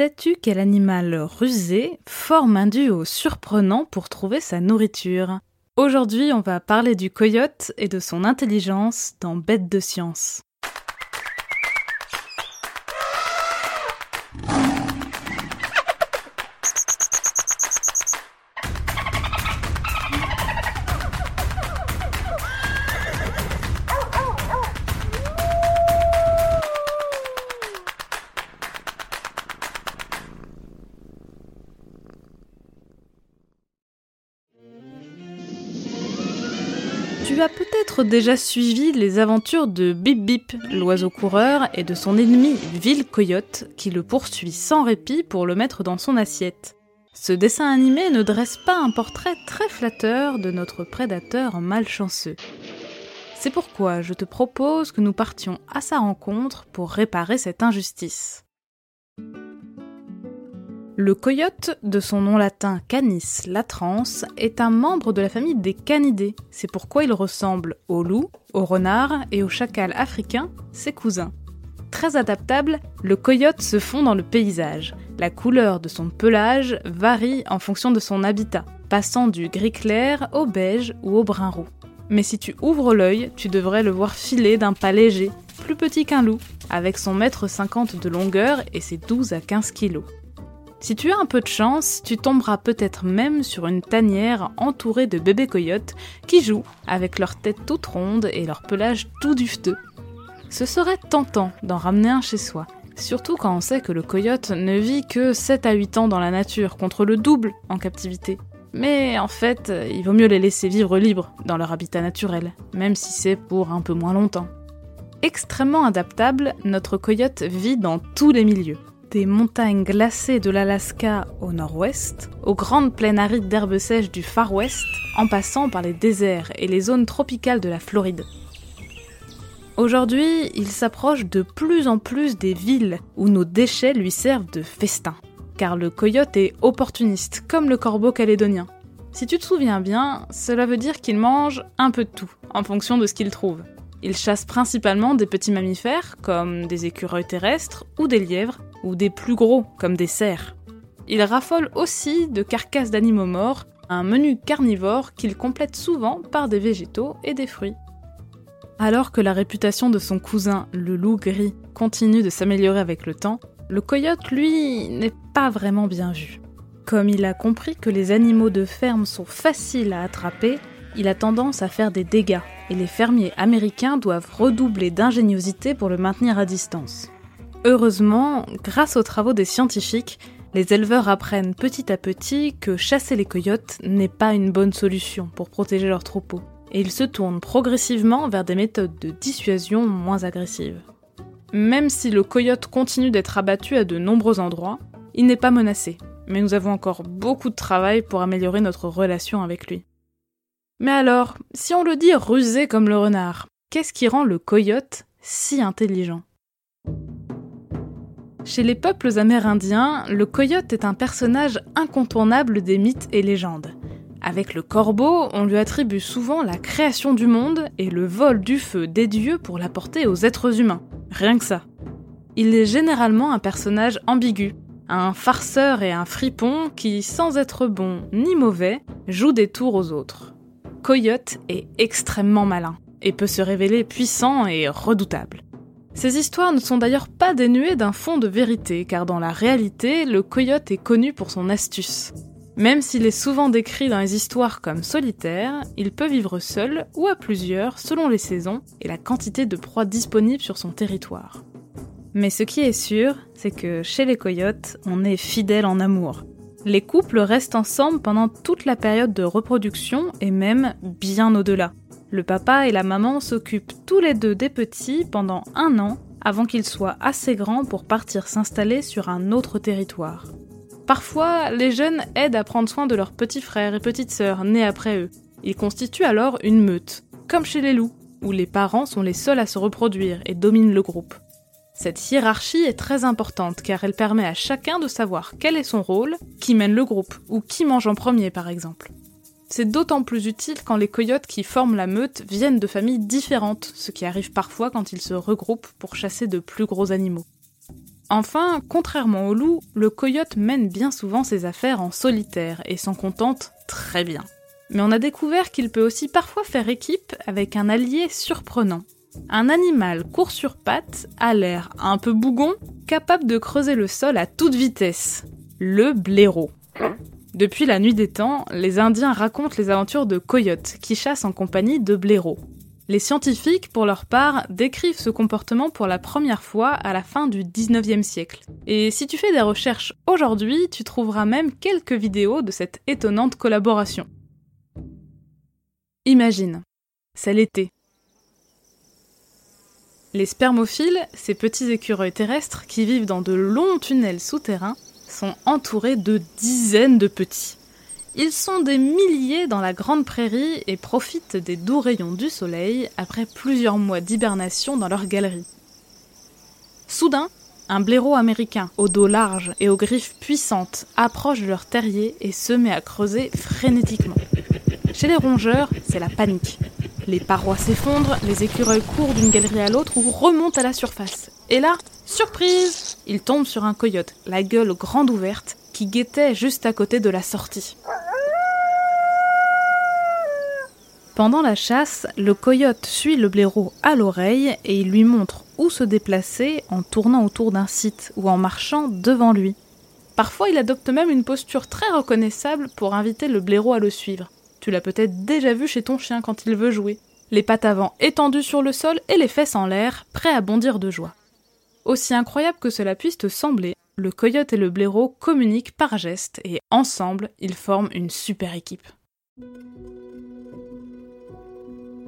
Sais-tu quel animal rusé forme un duo surprenant pour trouver sa nourriture? Aujourd'hui, on va parler du coyote et de son intelligence dans Bête de science. Tu as peut-être déjà suivi les aventures de Bip Bip, l'oiseau coureur, et de son ennemi Ville Coyote, qui le poursuit sans répit pour le mettre dans son assiette. Ce dessin animé ne dresse pas un portrait très flatteur de notre prédateur malchanceux. C'est pourquoi je te propose que nous partions à sa rencontre pour réparer cette injustice. Le coyote, de son nom latin Canis latrans, est un membre de la famille des canidés. C'est pourquoi il ressemble au loup, au renard et au chacal africain, ses cousins. Très adaptable, le coyote se fond dans le paysage. La couleur de son pelage varie en fonction de son habitat, passant du gris clair au beige ou au brun roux. Mais si tu ouvres l'œil, tu devrais le voir filer d'un pas léger, plus petit qu'un loup, avec son mètre 50 de longueur et ses 12 à 15 kilos. Si tu as un peu de chance, tu tomberas peut-être même sur une tanière entourée de bébés coyotes qui jouent avec leur tête toute ronde et leur pelage tout dufteux. Ce serait tentant d'en ramener un chez soi, surtout quand on sait que le coyote ne vit que 7 à 8 ans dans la nature contre le double en captivité. Mais en fait, il vaut mieux les laisser vivre libres dans leur habitat naturel, même si c'est pour un peu moins longtemps. Extrêmement adaptable, notre coyote vit dans tous les milieux des montagnes glacées de l'Alaska au nord-ouest, aux grandes plaines arides d'herbes sèches du Far West, en passant par les déserts et les zones tropicales de la Floride. Aujourd'hui, il s'approche de plus en plus des villes où nos déchets lui servent de festin, car le coyote est opportuniste, comme le corbeau calédonien. Si tu te souviens bien, cela veut dire qu'il mange un peu de tout, en fonction de ce qu'il trouve. Il chasse principalement des petits mammifères, comme des écureuils terrestres ou des lièvres, ou des plus gros, comme des cerfs. Il raffole aussi de carcasses d'animaux morts, un menu carnivore qu'il complète souvent par des végétaux et des fruits. Alors que la réputation de son cousin, le loup gris, continue de s'améliorer avec le temps, le coyote, lui, n'est pas vraiment bien vu. Comme il a compris que les animaux de ferme sont faciles à attraper, il a tendance à faire des dégâts, et les fermiers américains doivent redoubler d'ingéniosité pour le maintenir à distance. Heureusement, grâce aux travaux des scientifiques, les éleveurs apprennent petit à petit que chasser les coyotes n'est pas une bonne solution pour protéger leurs troupeaux, et ils se tournent progressivement vers des méthodes de dissuasion moins agressives. Même si le coyote continue d'être abattu à de nombreux endroits, il n'est pas menacé, mais nous avons encore beaucoup de travail pour améliorer notre relation avec lui. Mais alors, si on le dit rusé comme le renard, qu'est-ce qui rend le coyote si intelligent? Chez les peuples amérindiens, le coyote est un personnage incontournable des mythes et légendes. Avec le corbeau, on lui attribue souvent la création du monde et le vol du feu des dieux pour l'apporter aux êtres humains. Rien que ça. Il est généralement un personnage ambigu, un farceur et un fripon qui, sans être bon ni mauvais, joue des tours aux autres. Coyote est extrêmement malin et peut se révéler puissant et redoutable. Ces histoires ne sont d'ailleurs pas dénuées d'un fond de vérité, car dans la réalité, le coyote est connu pour son astuce. Même s'il est souvent décrit dans les histoires comme solitaire, il peut vivre seul ou à plusieurs selon les saisons et la quantité de proies disponibles sur son territoire. Mais ce qui est sûr, c'est que chez les coyotes, on est fidèle en amour. Les couples restent ensemble pendant toute la période de reproduction et même bien au-delà. Le papa et la maman s'occupent tous les deux des petits pendant un an avant qu'ils soient assez grands pour partir s'installer sur un autre territoire. Parfois, les jeunes aident à prendre soin de leurs petits frères et petites sœurs nés après eux. Ils constituent alors une meute, comme chez les loups, où les parents sont les seuls à se reproduire et dominent le groupe. Cette hiérarchie est très importante car elle permet à chacun de savoir quel est son rôle, qui mène le groupe ou qui mange en premier par exemple. C'est d'autant plus utile quand les coyotes qui forment la meute viennent de familles différentes, ce qui arrive parfois quand ils se regroupent pour chasser de plus gros animaux. Enfin, contrairement au loup, le coyote mène bien souvent ses affaires en solitaire et s'en contente très bien. Mais on a découvert qu'il peut aussi parfois faire équipe avec un allié surprenant. Un animal court sur pattes, a l'air un peu bougon, capable de creuser le sol à toute vitesse. Le blaireau. Depuis la nuit des temps, les Indiens racontent les aventures de coyotes qui chassent en compagnie de blaireaux. Les scientifiques, pour leur part, décrivent ce comportement pour la première fois à la fin du 19e siècle. Et si tu fais des recherches aujourd'hui, tu trouveras même quelques vidéos de cette étonnante collaboration. Imagine, c'est l'été. Les spermophiles, ces petits écureuils terrestres qui vivent dans de longs tunnels souterrains, sont entourés de dizaines de petits. Ils sont des milliers dans la grande prairie et profitent des doux rayons du soleil après plusieurs mois d'hibernation dans leur galerie. Soudain, un blaireau américain, au dos large et aux griffes puissantes, approche de leur terrier et se met à creuser frénétiquement. Chez les rongeurs, c'est la panique. Les parois s'effondrent, les écureuils courent d'une galerie à l'autre ou remontent à la surface. Et là, surprise Ils tombent sur un coyote, la gueule grande ouverte, qui guettait juste à côté de la sortie. Pendant la chasse, le coyote suit le blaireau à l'oreille et il lui montre où se déplacer en tournant autour d'un site ou en marchant devant lui. Parfois, il adopte même une posture très reconnaissable pour inviter le blaireau à le suivre. Tu l'as peut-être déjà vu chez ton chien quand il veut jouer. Les pattes avant étendues sur le sol et les fesses en l'air, prêts à bondir de joie. Aussi incroyable que cela puisse te sembler, le coyote et le blaireau communiquent par gestes et ensemble, ils forment une super équipe.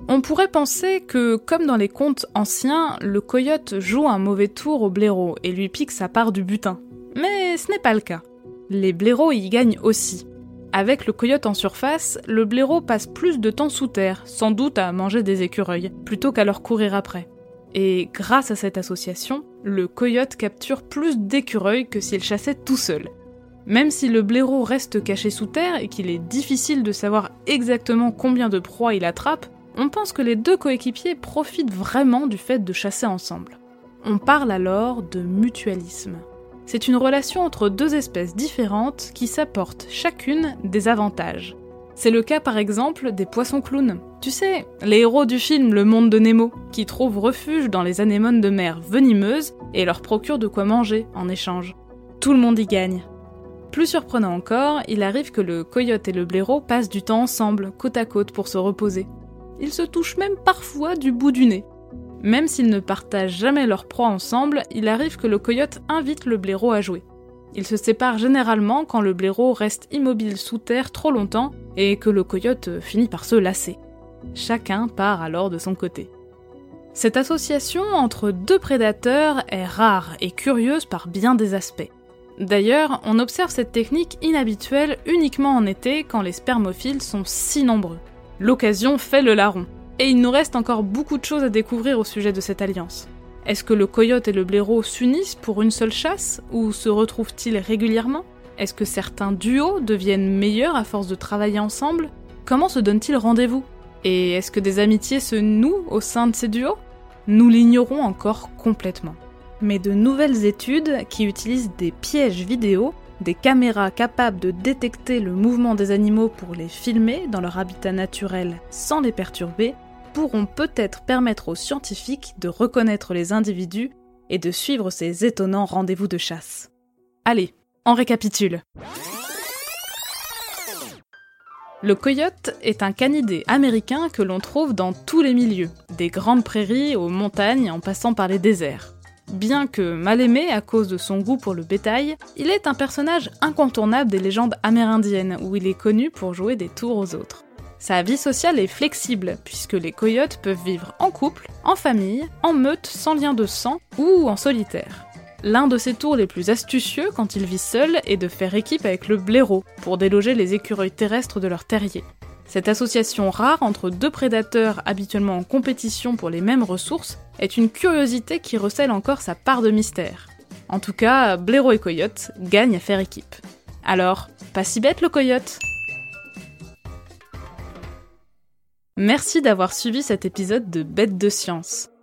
On pourrait penser que, comme dans les contes anciens, le coyote joue un mauvais tour au blaireau et lui pique sa part du butin. Mais ce n'est pas le cas. Les blaireaux y gagnent aussi. Avec le coyote en surface, le blaireau passe plus de temps sous terre, sans doute à manger des écureuils, plutôt qu'à leur courir après. Et grâce à cette association, le coyote capture plus d'écureuils que s'il chassait tout seul. Même si le blaireau reste caché sous terre et qu'il est difficile de savoir exactement combien de proies il attrape, on pense que les deux coéquipiers profitent vraiment du fait de chasser ensemble. On parle alors de mutualisme. C'est une relation entre deux espèces différentes qui s'apportent chacune des avantages. C'est le cas par exemple des poissons clowns. Tu sais, les héros du film Le Monde de Nemo, qui trouvent refuge dans les anémones de mer venimeuses et leur procurent de quoi manger en échange. Tout le monde y gagne. Plus surprenant encore, il arrive que le coyote et le blaireau passent du temps ensemble, côte à côte, pour se reposer. Ils se touchent même parfois du bout du nez. Même s'ils ne partagent jamais leur proie ensemble, il arrive que le coyote invite le blaireau à jouer. Ils se séparent généralement quand le blaireau reste immobile sous terre trop longtemps et que le coyote finit par se lasser. Chacun part alors de son côté. Cette association entre deux prédateurs est rare et curieuse par bien des aspects. D'ailleurs, on observe cette technique inhabituelle uniquement en été quand les spermophiles sont si nombreux. L'occasion fait le larron. Et il nous reste encore beaucoup de choses à découvrir au sujet de cette alliance. Est-ce que le coyote et le blaireau s'unissent pour une seule chasse ou se retrouvent-ils régulièrement? Est-ce que certains duos deviennent meilleurs à force de travailler ensemble? Comment se donnent-ils rendez-vous? Et est-ce que des amitiés se nouent au sein de ces duos? Nous l'ignorons encore complètement. Mais de nouvelles études qui utilisent des pièges vidéo des caméras capables de détecter le mouvement des animaux pour les filmer dans leur habitat naturel sans les perturber pourront peut-être permettre aux scientifiques de reconnaître les individus et de suivre ces étonnants rendez-vous de chasse. Allez, on récapitule. Le coyote est un canidé américain que l'on trouve dans tous les milieux, des grandes prairies aux montagnes en passant par les déserts. Bien que mal aimé à cause de son goût pour le bétail, il est un personnage incontournable des légendes amérindiennes où il est connu pour jouer des tours aux autres. Sa vie sociale est flexible puisque les coyotes peuvent vivre en couple, en famille, en meute sans lien de sang ou en solitaire. L'un de ses tours les plus astucieux quand il vit seul est de faire équipe avec le blaireau pour déloger les écureuils terrestres de leur terrier. Cette association rare entre deux prédateurs habituellement en compétition pour les mêmes ressources est une curiosité qui recèle encore sa part de mystère. En tout cas, Blaireau et Coyote gagnent à faire équipe. Alors, pas si bête le coyote Merci d'avoir suivi cet épisode de Bête de science.